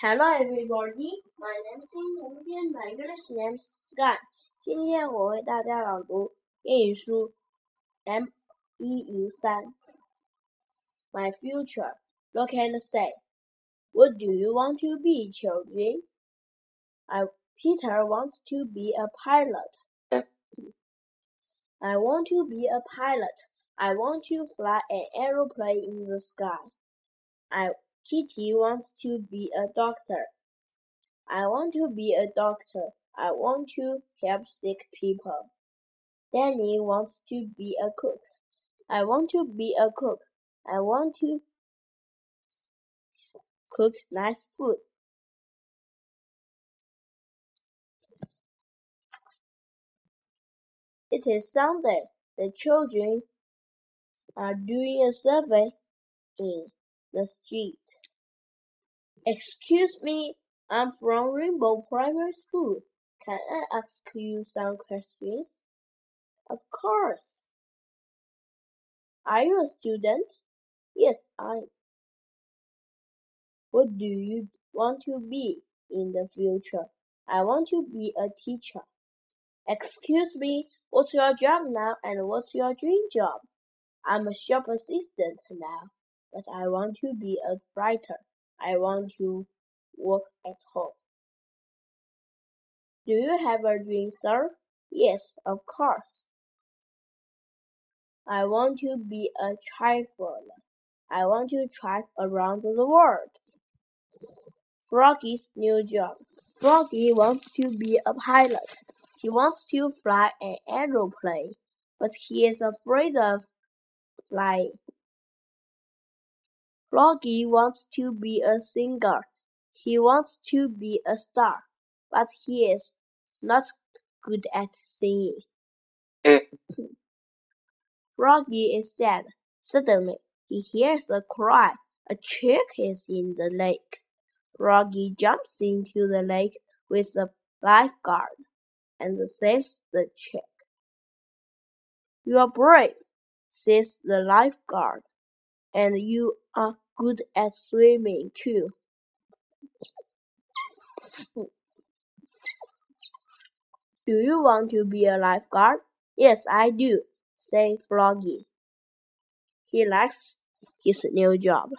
Hello everybody, my name is Xin my English name is Sky。今天我为大家朗读英语书 M 一 U 三。My future, look and say, What do you want to be, children? I Peter wants to be a pilot. I want to be a pilot. I want to fly an aeroplane in the sky. I Kitty wants to be a doctor. I want to be a doctor. I want to help sick people. Danny wants to be a cook. I want to be a cook. I want to cook nice food. It is Sunday. The children are doing a survey in the street. Excuse me, I'm from Rainbow Primary School. Can I ask you some questions? Of course. Are you a student? Yes, I am. What do you want to be in the future? I want to be a teacher. Excuse me, what's your job now and what's your dream job? I'm a shop assistant now, but I want to be a writer. I want to work at home. Do you have a dream, sir? Yes, of course. I want to be a traveler. I want to travel around the world. Froggy's new job. Froggy wants to be a pilot. He wants to fly an aeroplane, but he is afraid of flying. Froggy wants to be a singer. He wants to be a star, but he is not good at singing. Froggy is sad. Suddenly, he hears a cry. A chick is in the lake. Froggy jumps into the lake with the lifeguard and saves the chick. You are brave, says the lifeguard, and you are good at swimming too. Do you want to be a lifeguard? Yes, I do, said Froggy. He likes his new job.